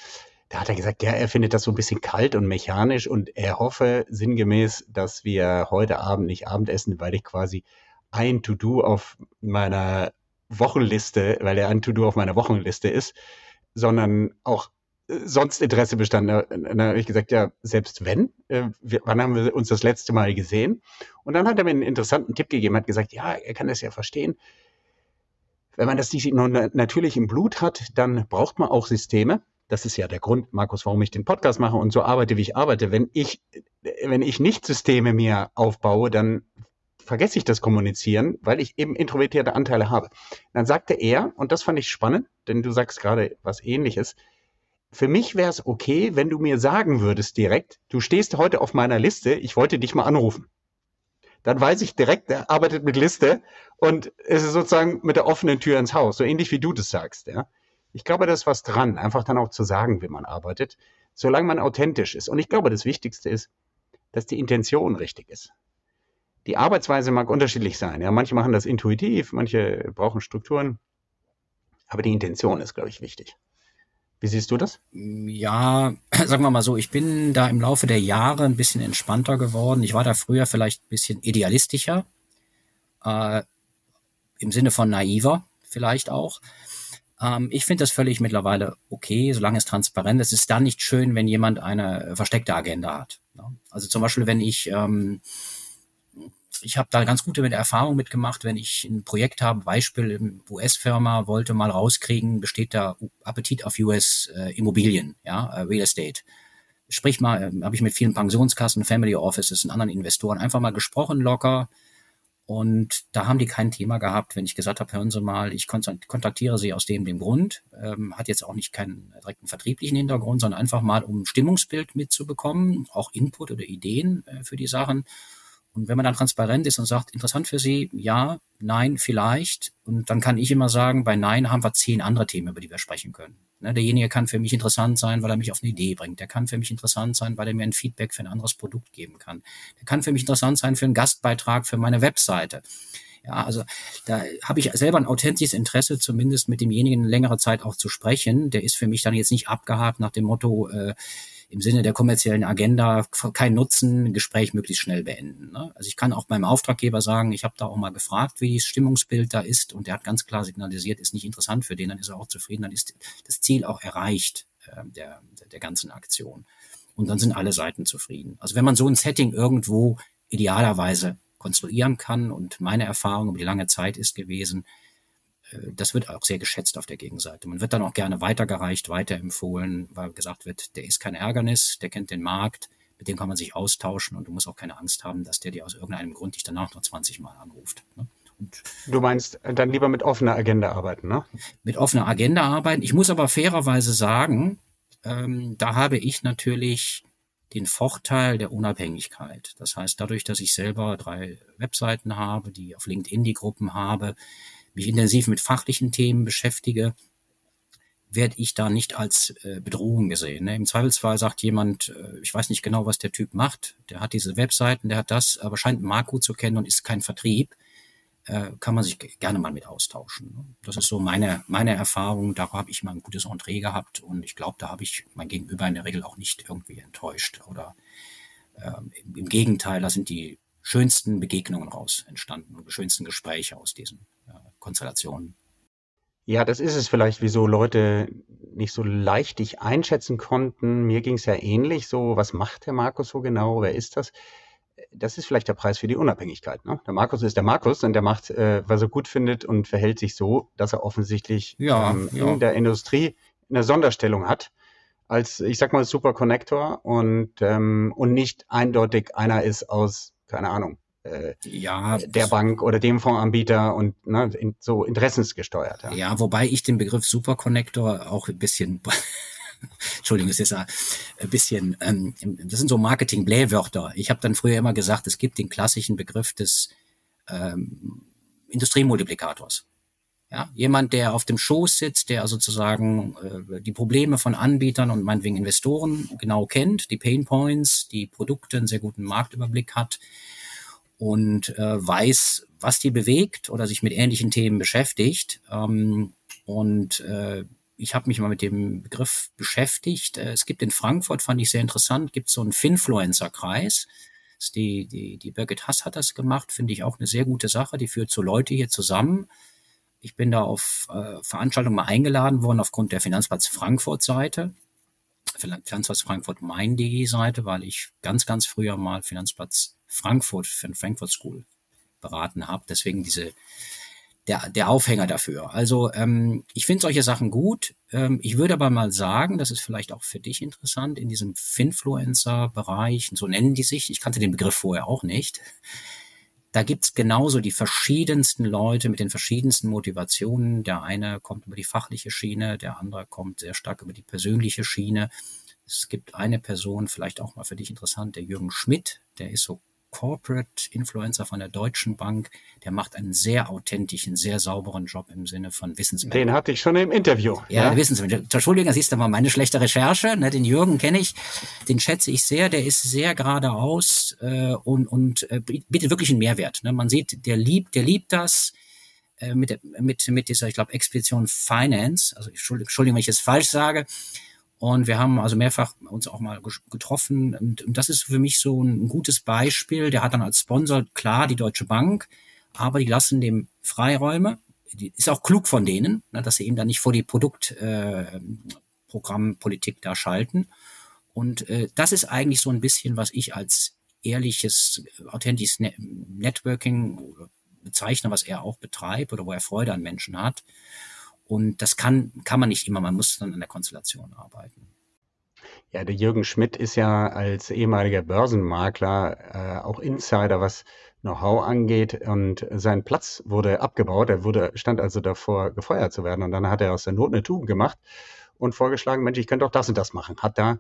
Da hat er gesagt, ja, er findet das so ein bisschen kalt und mechanisch und er hoffe sinngemäß, dass wir heute Abend nicht Abendessen, weil ich quasi ein To-Do auf meiner Wochenliste, weil er ein To-Do auf meiner Wochenliste ist, sondern auch sonst Interesse bestanden. Dann habe ich gesagt, ja, selbst wenn, äh, wir, wann haben wir uns das letzte Mal gesehen? Und dann hat er mir einen interessanten Tipp gegeben, hat gesagt, ja, er kann das ja verstehen. Wenn man das nicht natürlich im Blut hat, dann braucht man auch Systeme. Das ist ja der Grund, Markus, warum ich den Podcast mache und so arbeite, wie ich arbeite. Wenn ich, wenn ich nicht Systeme mir aufbaue, dann vergesse ich das Kommunizieren, weil ich eben introvertierte Anteile habe. Dann sagte er, und das fand ich spannend, denn du sagst gerade was ähnliches, für mich wäre es okay, wenn du mir sagen würdest direkt, du stehst heute auf meiner Liste, ich wollte dich mal anrufen. Dann weiß ich direkt, er arbeitet mit Liste und es ist sozusagen mit der offenen Tür ins Haus, so ähnlich wie du das sagst. Ja? Ich glaube, da ist was dran, einfach dann auch zu sagen, wie man arbeitet, solange man authentisch ist. Und ich glaube, das Wichtigste ist, dass die Intention richtig ist. Die Arbeitsweise mag unterschiedlich sein. Ja, manche machen das intuitiv, manche brauchen Strukturen, aber die Intention ist, glaube ich, wichtig. Wie siehst du das? Ja, sagen wir mal so, ich bin da im Laufe der Jahre ein bisschen entspannter geworden. Ich war da früher vielleicht ein bisschen idealistischer, äh, im Sinne von naiver vielleicht auch. Ähm, ich finde das völlig mittlerweile okay, solange es transparent ist. Es ist dann nicht schön, wenn jemand eine versteckte Agenda hat. Ne? Also zum Beispiel, wenn ich ähm, ich habe da ganz gute Erfahrung mitgemacht, wenn ich ein Projekt habe, Beispiel, US-Firma wollte mal rauskriegen, besteht da Appetit auf US-Immobilien, äh, ja, äh, Real Estate. Sprich mal, äh, habe ich mit vielen Pensionskassen, Family Offices und anderen Investoren einfach mal gesprochen, locker. Und da haben die kein Thema gehabt, wenn ich gesagt habe, hören Sie mal, ich kontaktiere Sie aus dem, dem Grund. Ähm, hat jetzt auch nicht keinen direkten vertrieblichen Hintergrund, sondern einfach mal, um Stimmungsbild mitzubekommen, auch Input oder Ideen äh, für die Sachen. Und wenn man dann transparent ist und sagt, interessant für Sie, ja, nein, vielleicht, und dann kann ich immer sagen, bei Nein haben wir zehn andere Themen, über die wir sprechen können. Ne, derjenige kann für mich interessant sein, weil er mich auf eine Idee bringt. Der kann für mich interessant sein, weil er mir ein Feedback für ein anderes Produkt geben kann. Der kann für mich interessant sein für einen Gastbeitrag für meine Webseite. Ja, also da habe ich selber ein authentisches Interesse, zumindest mit demjenigen längere Zeit auch zu sprechen. Der ist für mich dann jetzt nicht abgehakt nach dem Motto, äh, im Sinne der kommerziellen Agenda kein Nutzen, Gespräch möglichst schnell beenden. Ne? Also ich kann auch meinem Auftraggeber sagen, ich habe da auch mal gefragt, wie das Stimmungsbild da ist und der hat ganz klar signalisiert, ist nicht interessant für den, dann ist er auch zufrieden, dann ist das Ziel auch erreicht äh, der, der ganzen Aktion. Und dann sind alle Seiten zufrieden. Also wenn man so ein Setting irgendwo idealerweise konstruieren kann und meine Erfahrung über die lange Zeit ist gewesen, das wird auch sehr geschätzt auf der Gegenseite. Man wird dann auch gerne weitergereicht, weiterempfohlen, weil gesagt wird, der ist kein Ärgernis, der kennt den Markt, mit dem kann man sich austauschen und du musst auch keine Angst haben, dass der dir aus irgendeinem Grund dich danach noch 20 Mal anruft. Ne? Du meinst dann lieber mit offener Agenda arbeiten, ne? Mit offener Agenda arbeiten. Ich muss aber fairerweise sagen, ähm, da habe ich natürlich den Vorteil der Unabhängigkeit. Das heißt, dadurch, dass ich selber drei Webseiten habe, die auf LinkedIn die Gruppen habe, mich intensiv mit fachlichen Themen beschäftige, werde ich da nicht als äh, Bedrohung gesehen. Ne? Im Zweifelsfall sagt jemand, äh, ich weiß nicht genau, was der Typ macht, der hat diese Webseiten, der hat das, aber scheint Marco zu kennen und ist kein Vertrieb, äh, kann man sich gerne mal mit austauschen. Ne? Das ist so meine, meine Erfahrung, da habe ich mal ein gutes Entree gehabt und ich glaube, da habe ich mein Gegenüber in der Regel auch nicht irgendwie enttäuscht oder ähm, im Gegenteil, da sind die schönsten Begegnungen raus entstanden und die schönsten Gespräche aus diesen Konstellationen. Ja, das ist es vielleicht, wieso Leute nicht so leicht dich einschätzen konnten. Mir ging es ja ähnlich so, was macht der Markus so genau, wer ist das? Das ist vielleicht der Preis für die Unabhängigkeit. Ne? Der Markus ist der Markus und der macht, äh, was er gut findet und verhält sich so, dass er offensichtlich ja, ähm, ja. in der Industrie eine Sonderstellung hat als, ich sag mal, Super Connector und, ähm, und nicht eindeutig einer ist aus, keine Ahnung, äh, ja, der Bank oder dem Fondsanbieter und ne, in, so interessensgesteuert. Ja. ja, wobei ich den Begriff Superconnector auch ein bisschen Entschuldigung, es ist ein bisschen, ähm, das sind so Marketing-Blähwörter. Ich habe dann früher immer gesagt, es gibt den klassischen Begriff des ähm, Industriemultiplikators. Ja, jemand, der auf dem Schoß sitzt, der sozusagen äh, die Probleme von Anbietern und meinetwegen Investoren genau kennt, die Pain Points, die Produkte, einen sehr guten Marktüberblick hat, und äh, weiß, was die bewegt oder sich mit ähnlichen Themen beschäftigt. Ähm, und äh, ich habe mich mal mit dem Begriff beschäftigt. Äh, es gibt in Frankfurt, fand ich sehr interessant, gibt so einen Finfluencer-Kreis. Die, die, die Birgit Hass hat das gemacht, finde ich auch eine sehr gute Sache. Die führt so Leute hier zusammen. Ich bin da auf äh, Veranstaltungen mal eingeladen worden aufgrund der Finanzplatz Frankfurt-Seite. Finanzplatz Frankfurt Main.de Seite, weil ich ganz, ganz früher mal Finanzplatz Frankfurt den Frankfurt School beraten habe. Deswegen diese der, der Aufhänger dafür. Also ähm, ich finde solche Sachen gut. Ähm, ich würde aber mal sagen, das ist vielleicht auch für dich interessant, in diesem Finfluencer-Bereich, so nennen die sich, ich kannte den Begriff vorher auch nicht, da gibt's genauso die verschiedensten Leute mit den verschiedensten Motivationen. Der eine kommt über die fachliche Schiene, der andere kommt sehr stark über die persönliche Schiene. Es gibt eine Person, vielleicht auch mal für dich interessant, der Jürgen Schmidt, der ist so Corporate Influencer von der Deutschen Bank. Der macht einen sehr authentischen, sehr sauberen Job im Sinne von Wissensmanagement. Den hatte ich schon im Interview. Ja, ja. Wissensmanagement. Entschuldigung, das ist aber meine schlechte Recherche. Ne, den Jürgen kenne ich, den schätze ich sehr. Der ist sehr geradeaus äh, und, und äh, bietet wirklich einen Mehrwert. Ne? Man sieht, der liebt, der liebt das äh, mit, mit, mit dieser, ich glaube, Expedition Finance. Also Entschuldigung, wenn ich es falsch sage. Und wir haben also mehrfach uns auch mal getroffen. Und, und das ist für mich so ein, gutes Beispiel. Der hat dann als Sponsor klar die Deutsche Bank, aber die lassen dem Freiräume. Die ist auch klug von denen, ne, dass sie eben dann nicht vor die Produktprogrammpolitik äh, da schalten. Und äh, das ist eigentlich so ein bisschen, was ich als ehrliches, authentisches Networking bezeichne, was er auch betreibt oder wo er Freude an Menschen hat. Und das kann, kann man nicht immer, man muss dann an der Konstellation arbeiten. Ja, der Jürgen Schmidt ist ja als ehemaliger Börsenmakler äh, auch Insider, was Know-how angeht und sein Platz wurde abgebaut. Er wurde, stand also davor, gefeuert zu werden und dann hat er aus der Not eine Tugend gemacht und vorgeschlagen, Mensch, ich könnte auch das und das machen. Hat da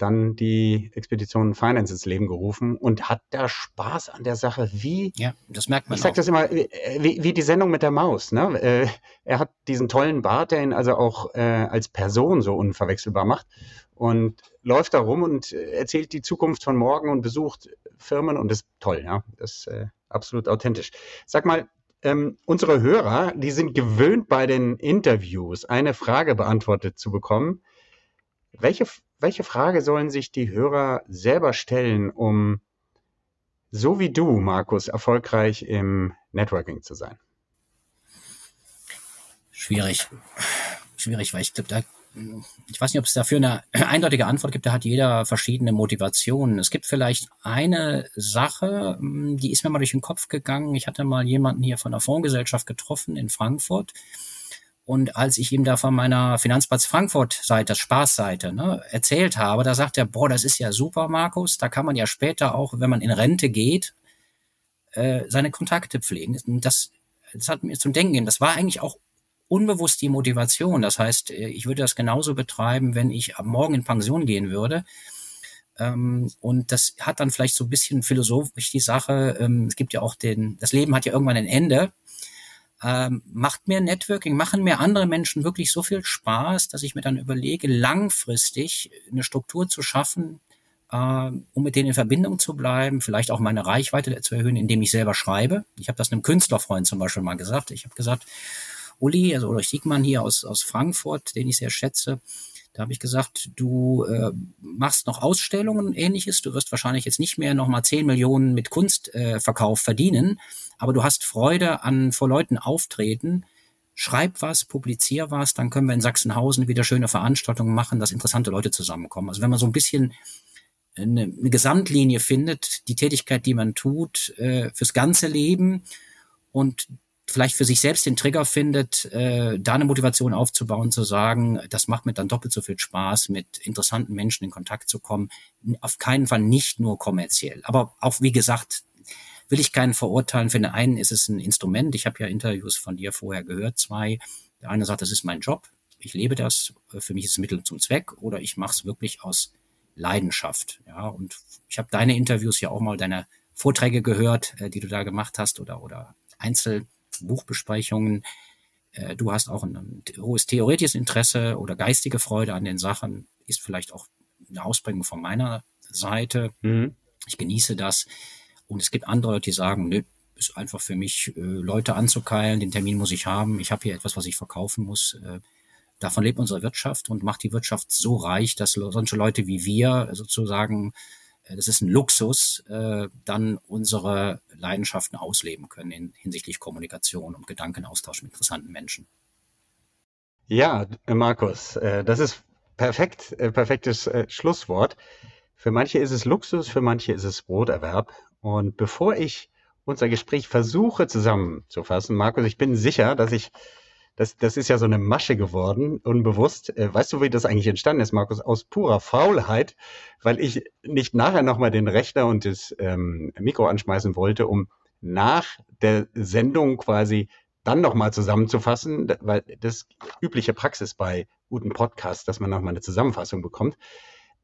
dann die Expedition Finance ins Leben gerufen und hat da Spaß an der Sache, wie. Ja, das merkt man. Ich sage das immer, wie, wie, die Sendung mit der Maus. Ne? Äh, er hat diesen tollen Bart, der ihn also auch äh, als Person so unverwechselbar macht und läuft da rum und erzählt die Zukunft von morgen und besucht Firmen und ist toll, ja. Das ist äh, absolut authentisch. Sag mal, ähm, unsere Hörer, die sind gewöhnt bei den Interviews eine Frage beantwortet zu bekommen. Welche welche Frage sollen sich die Hörer selber stellen, um so wie du, Markus, erfolgreich im Networking zu sein? Schwierig. Schwierig, weil ich glaube, da ich weiß nicht, ob es dafür eine eindeutige Antwort gibt. Da hat jeder verschiedene Motivationen. Es gibt vielleicht eine Sache, die ist mir mal durch den Kopf gegangen. Ich hatte mal jemanden hier von der Fondsgesellschaft getroffen in Frankfurt. Und als ich ihm da von meiner Finanzplatz Frankfurt-Seite, Spaßseite, ne, erzählt habe, da sagt er, boah, das ist ja super, Markus, da kann man ja später auch, wenn man in Rente geht, äh, seine Kontakte pflegen. Das das hat mir zum Denken gegeben. Das war eigentlich auch unbewusst die Motivation. Das heißt, äh, ich würde das genauso betreiben, wenn ich am Morgen in Pension gehen würde. Ähm, und das hat dann vielleicht so ein bisschen philosophisch die Sache. Ähm, es gibt ja auch den, das Leben hat ja irgendwann ein Ende. Ähm, macht mir Networking, machen mir andere Menschen wirklich so viel Spaß, dass ich mir dann überlege, langfristig eine Struktur zu schaffen, äh, um mit denen in Verbindung zu bleiben, vielleicht auch meine Reichweite zu erhöhen, indem ich selber schreibe. Ich habe das einem Künstlerfreund zum Beispiel mal gesagt. Ich habe gesagt, Uli, also Ulrich Siegmann hier aus, aus Frankfurt, den ich sehr schätze, da habe ich gesagt, du äh, machst noch Ausstellungen und ähnliches. Du wirst wahrscheinlich jetzt nicht mehr nochmal 10 Millionen mit Kunstverkauf äh, verdienen, aber du hast Freude an vor Leuten auftreten. Schreib was, publizier was, dann können wir in Sachsenhausen wieder schöne Veranstaltungen machen, dass interessante Leute zusammenkommen. Also wenn man so ein bisschen eine, eine Gesamtlinie findet, die Tätigkeit, die man tut, äh, fürs ganze Leben und vielleicht für sich selbst den Trigger findet, äh, da eine Motivation aufzubauen, zu sagen, das macht mir dann doppelt so viel Spaß, mit interessanten Menschen in Kontakt zu kommen. Auf keinen Fall nicht nur kommerziell. Aber auch, wie gesagt, will ich keinen verurteilen. Für den einen ist es ein Instrument. Ich habe ja Interviews von dir vorher gehört, zwei. Der eine sagt, das ist mein Job. Ich lebe das. Für mich ist es Mittel zum Zweck. Oder ich mache es wirklich aus Leidenschaft. Ja, und ich habe deine Interviews ja auch mal, deine Vorträge gehört, äh, die du da gemacht hast oder, oder Einzelbuchbesprechungen. Äh, du hast auch ein, ein hohes theoretisches Interesse oder geistige Freude an den Sachen, ist vielleicht auch eine Ausprägung von meiner Seite. Mhm. Ich genieße das. Und es gibt andere Leute, die sagen, nö, ist einfach für mich, äh, Leute anzukeilen, den Termin muss ich haben, ich habe hier etwas, was ich verkaufen muss. Äh, davon lebt unsere Wirtschaft und macht die Wirtschaft so reich, dass solche Leute wie wir sozusagen, das ist ein Luxus, äh, dann unsere Leidenschaften ausleben können in, hinsichtlich Kommunikation und Gedankenaustausch mit interessanten Menschen. Ja, Markus, äh, das ist perfekt, perfektes Schlusswort. Für manche ist es Luxus, für manche ist es Broterwerb. Und bevor ich unser Gespräch versuche zusammenzufassen, Markus, ich bin sicher, dass ich das, das ist ja so eine Masche geworden, unbewusst. Äh, weißt du, wie das eigentlich entstanden ist, Markus? Aus purer Faulheit, weil ich nicht nachher nochmal den Rechner und das ähm, Mikro anschmeißen wollte, um nach der Sendung quasi dann nochmal zusammenzufassen, weil das übliche Praxis bei guten Podcasts, dass man nochmal eine Zusammenfassung bekommt,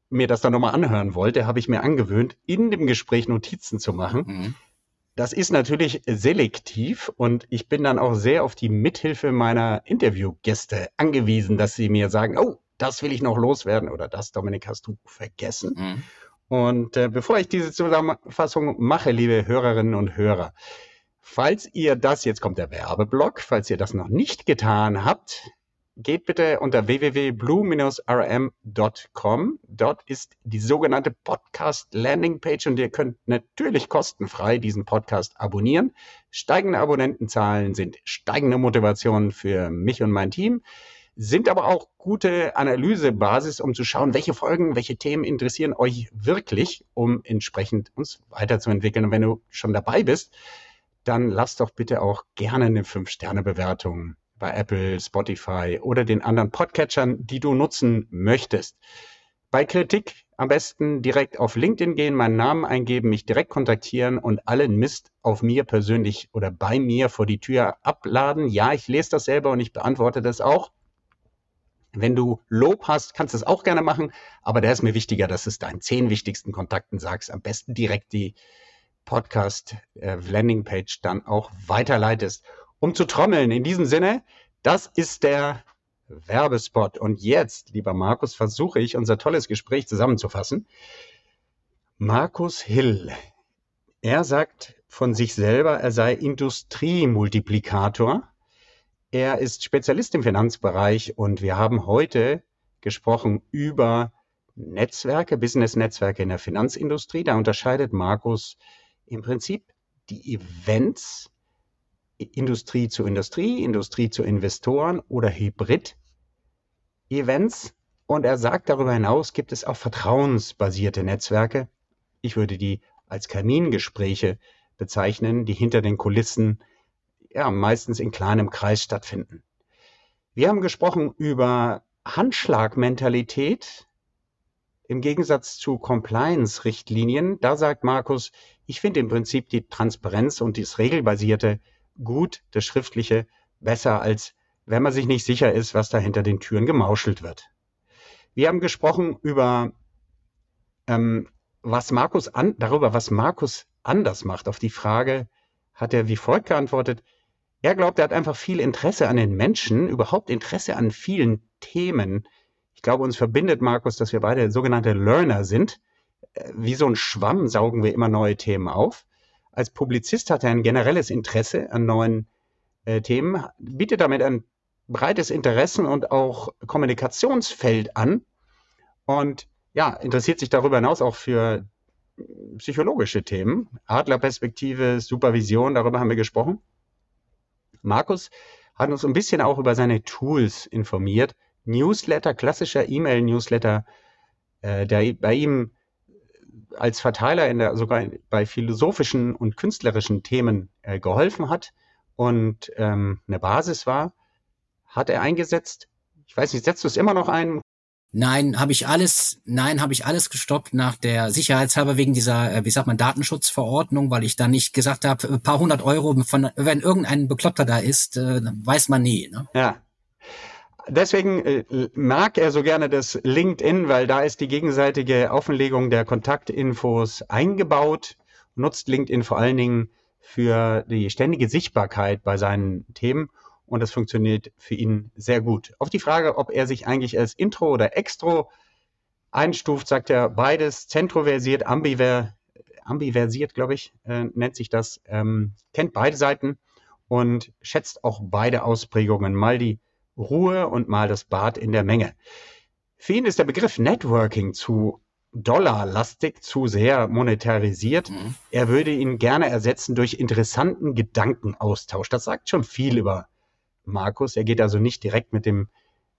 mir das dann nochmal anhören wollte, habe ich mir angewöhnt, in dem Gespräch Notizen zu machen. Mhm. Das ist natürlich selektiv und ich bin dann auch sehr auf die Mithilfe meiner Interviewgäste angewiesen, dass sie mir sagen, oh, das will ich noch loswerden oder das, Dominik, hast du vergessen. Mhm. Und äh, bevor ich diese Zusammenfassung mache, liebe Hörerinnen und Hörer, falls ihr das, jetzt kommt der Werbeblock, falls ihr das noch nicht getan habt, geht bitte unter www.blue-rm.com. Dort ist die sogenannte Podcast Landing Page und ihr könnt natürlich kostenfrei diesen Podcast abonnieren. Steigende Abonnentenzahlen sind steigende Motivation für mich und mein Team, sind aber auch gute Analysebasis, um zu schauen, welche Folgen, welche Themen interessieren euch wirklich, um entsprechend uns weiterzuentwickeln. Und wenn du schon dabei bist, dann lasst doch bitte auch gerne eine 5-Sterne-Bewertung bei Apple, Spotify oder den anderen Podcatchern, die du nutzen möchtest. Bei Kritik am besten direkt auf LinkedIn gehen, meinen Namen eingeben, mich direkt kontaktieren und allen Mist auf mir persönlich oder bei mir vor die Tür abladen. Ja, ich lese das selber und ich beantworte das auch. Wenn du Lob hast, kannst du es auch gerne machen, aber da ist mir wichtiger, dass du es deinen zehn wichtigsten Kontakten sagst. Am besten direkt die Podcast äh, dann auch weiterleitest um zu trommeln. In diesem Sinne, das ist der Werbespot. Und jetzt, lieber Markus, versuche ich unser tolles Gespräch zusammenzufassen. Markus Hill, er sagt von sich selber, er sei Industriemultiplikator. Er ist Spezialist im Finanzbereich und wir haben heute gesprochen über Netzwerke, Business-Netzwerke in der Finanzindustrie. Da unterscheidet Markus im Prinzip die Events Industrie zu Industrie, Industrie zu Investoren oder Hybrid-Events. Und er sagt, darüber hinaus gibt es auch vertrauensbasierte Netzwerke. Ich würde die als Kamingespräche bezeichnen, die hinter den Kulissen ja, meistens in kleinem Kreis stattfinden. Wir haben gesprochen über Handschlagmentalität im Gegensatz zu Compliance-Richtlinien. Da sagt Markus, ich finde im Prinzip die Transparenz und das Regelbasierte gut, das Schriftliche besser, als wenn man sich nicht sicher ist, was da hinter den Türen gemauschelt wird. Wir haben gesprochen über ähm, was Markus an, darüber, was Markus anders macht. Auf die Frage hat er wie folgt geantwortet. Er glaubt, er hat einfach viel Interesse an den Menschen, überhaupt Interesse an vielen Themen. Ich glaube, uns verbindet Markus, dass wir beide sogenannte Learner sind. Äh, wie so ein Schwamm saugen wir immer neue Themen auf. Als Publizist hat er ein generelles Interesse an neuen äh, Themen, bietet damit ein breites Interessen und auch Kommunikationsfeld an und ja, interessiert sich darüber hinaus auch für psychologische Themen. Adlerperspektive, Supervision, darüber haben wir gesprochen. Markus hat uns ein bisschen auch über seine Tools informiert. Newsletter, klassischer E-Mail-Newsletter, äh, der bei ihm als Verteiler in der, sogar bei philosophischen und künstlerischen Themen äh, geholfen hat und ähm, eine Basis war, hat er eingesetzt. Ich weiß nicht, setzt du es immer noch ein? Nein, habe ich alles, nein, habe ich alles gestoppt nach der Sicherheitshalber wegen dieser, äh, wie sagt man, Datenschutzverordnung, weil ich da nicht gesagt habe, ein paar hundert Euro, von, wenn irgendein Bekloppter da ist, äh, weiß man nie. Ne? Ja. Deswegen äh, mag er so gerne das LinkedIn, weil da ist die gegenseitige Offenlegung der Kontaktinfos eingebaut, nutzt LinkedIn vor allen Dingen für die ständige Sichtbarkeit bei seinen Themen und das funktioniert für ihn sehr gut. Auf die Frage, ob er sich eigentlich als Intro oder Extro einstuft, sagt er beides, zentroversiert, ambiver, ambiversiert, glaube ich, äh, nennt sich das, ähm, kennt beide Seiten und schätzt auch beide Ausprägungen, mal die Ruhe und mal das Bad in der Menge. Für ihn ist der Begriff Networking zu dollarlastig, zu sehr monetarisiert. Mhm. Er würde ihn gerne ersetzen durch interessanten Gedankenaustausch. Das sagt schon viel über Markus. Er geht also nicht direkt mit dem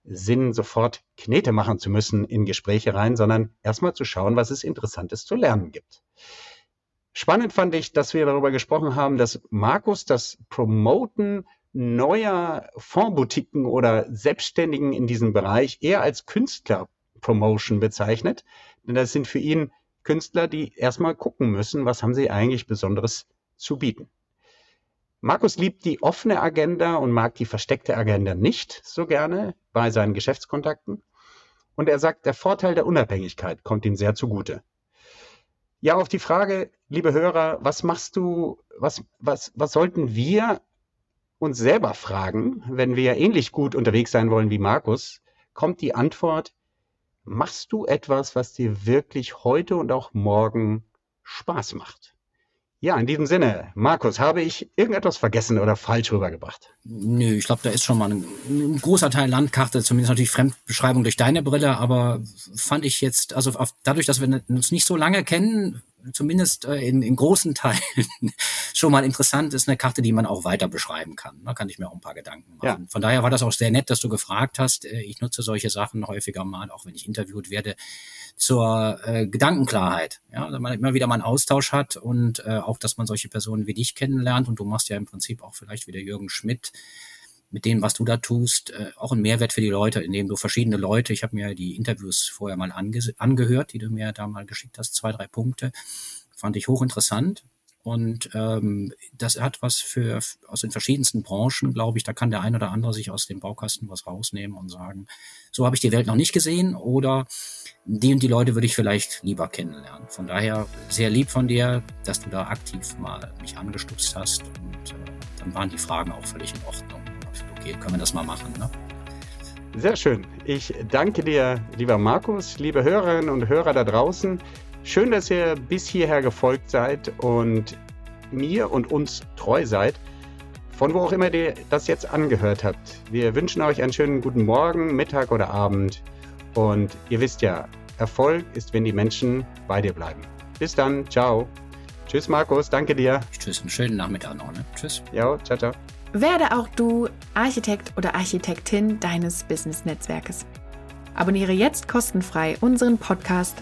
Sinn, sofort Knete machen zu müssen in Gespräche rein, sondern erstmal zu schauen, was es Interessantes zu lernen gibt. Spannend fand ich, dass wir darüber gesprochen haben, dass Markus das Promoten neuer Fondboutiquen oder Selbstständigen in diesem Bereich eher als Künstlerpromotion bezeichnet. Denn das sind für ihn Künstler, die erstmal gucken müssen, was haben sie eigentlich Besonderes zu bieten. Markus liebt die offene Agenda und mag die versteckte Agenda nicht so gerne bei seinen Geschäftskontakten. Und er sagt, der Vorteil der Unabhängigkeit kommt ihm sehr zugute. Ja, auf die Frage, liebe Hörer, was machst du, was, was, was sollten wir uns selber fragen, wenn wir ähnlich gut unterwegs sein wollen wie Markus, kommt die Antwort, machst du etwas, was dir wirklich heute und auch morgen Spaß macht? Ja, in diesem Sinne, Markus, habe ich irgendetwas vergessen oder falsch rübergebracht? Nö, ich glaube, da ist schon mal ein, ein, großer Teil Landkarte, zumindest natürlich Fremdbeschreibung durch deine Brille, aber fand ich jetzt, also auf, dadurch, dass wir uns nicht so lange kennen, zumindest äh, in, in großen Teilen schon mal interessant ist, eine Karte, die man auch weiter beschreiben kann. Da kann ich mir auch ein paar Gedanken machen. Ja. Von daher war das auch sehr nett, dass du gefragt hast. Äh, ich nutze solche Sachen häufiger mal, auch wenn ich interviewt werde, zur äh, Gedankenklarheit. Ja, dass man immer wieder mal einen Austausch hat und äh, auch, dass man solche Personen wie dich kennenlernt. Und du machst ja im Prinzip auch vielleicht wieder Jürgen Schmidt mit dem, was du da tust, äh, auch ein Mehrwert für die Leute, indem du verschiedene Leute, ich habe mir die Interviews vorher mal ange angehört, die du mir da mal geschickt hast, zwei, drei Punkte, fand ich hochinteressant. Und ähm, das hat was für aus den verschiedensten Branchen, glaube ich, da kann der ein oder andere sich aus dem Baukasten was rausnehmen und sagen, so habe ich die Welt noch nicht gesehen oder die und die Leute würde ich vielleicht lieber kennenlernen. Von daher sehr lieb von dir, dass du da aktiv mal mich angestupst hast und äh, dann waren die Fragen auch völlig in Ordnung okay, können wir das mal machen. Ne? Sehr schön. Ich danke dir, lieber Markus, liebe Hörerinnen und Hörer da draußen. Schön, dass ihr bis hierher gefolgt seid und mir und uns treu seid, von wo auch immer ihr das jetzt angehört habt. Wir wünschen euch einen schönen guten Morgen, Mittag oder Abend. Und ihr wisst ja, Erfolg ist, wenn die Menschen bei dir bleiben. Bis dann, ciao. Tschüss, Markus, danke dir. Tschüss, einen schönen Nachmittag noch. Ne? Tschüss. Ja, ciao, ciao. Werde auch du Architekt oder Architektin deines Business-Netzwerkes. Abonniere jetzt kostenfrei unseren Podcast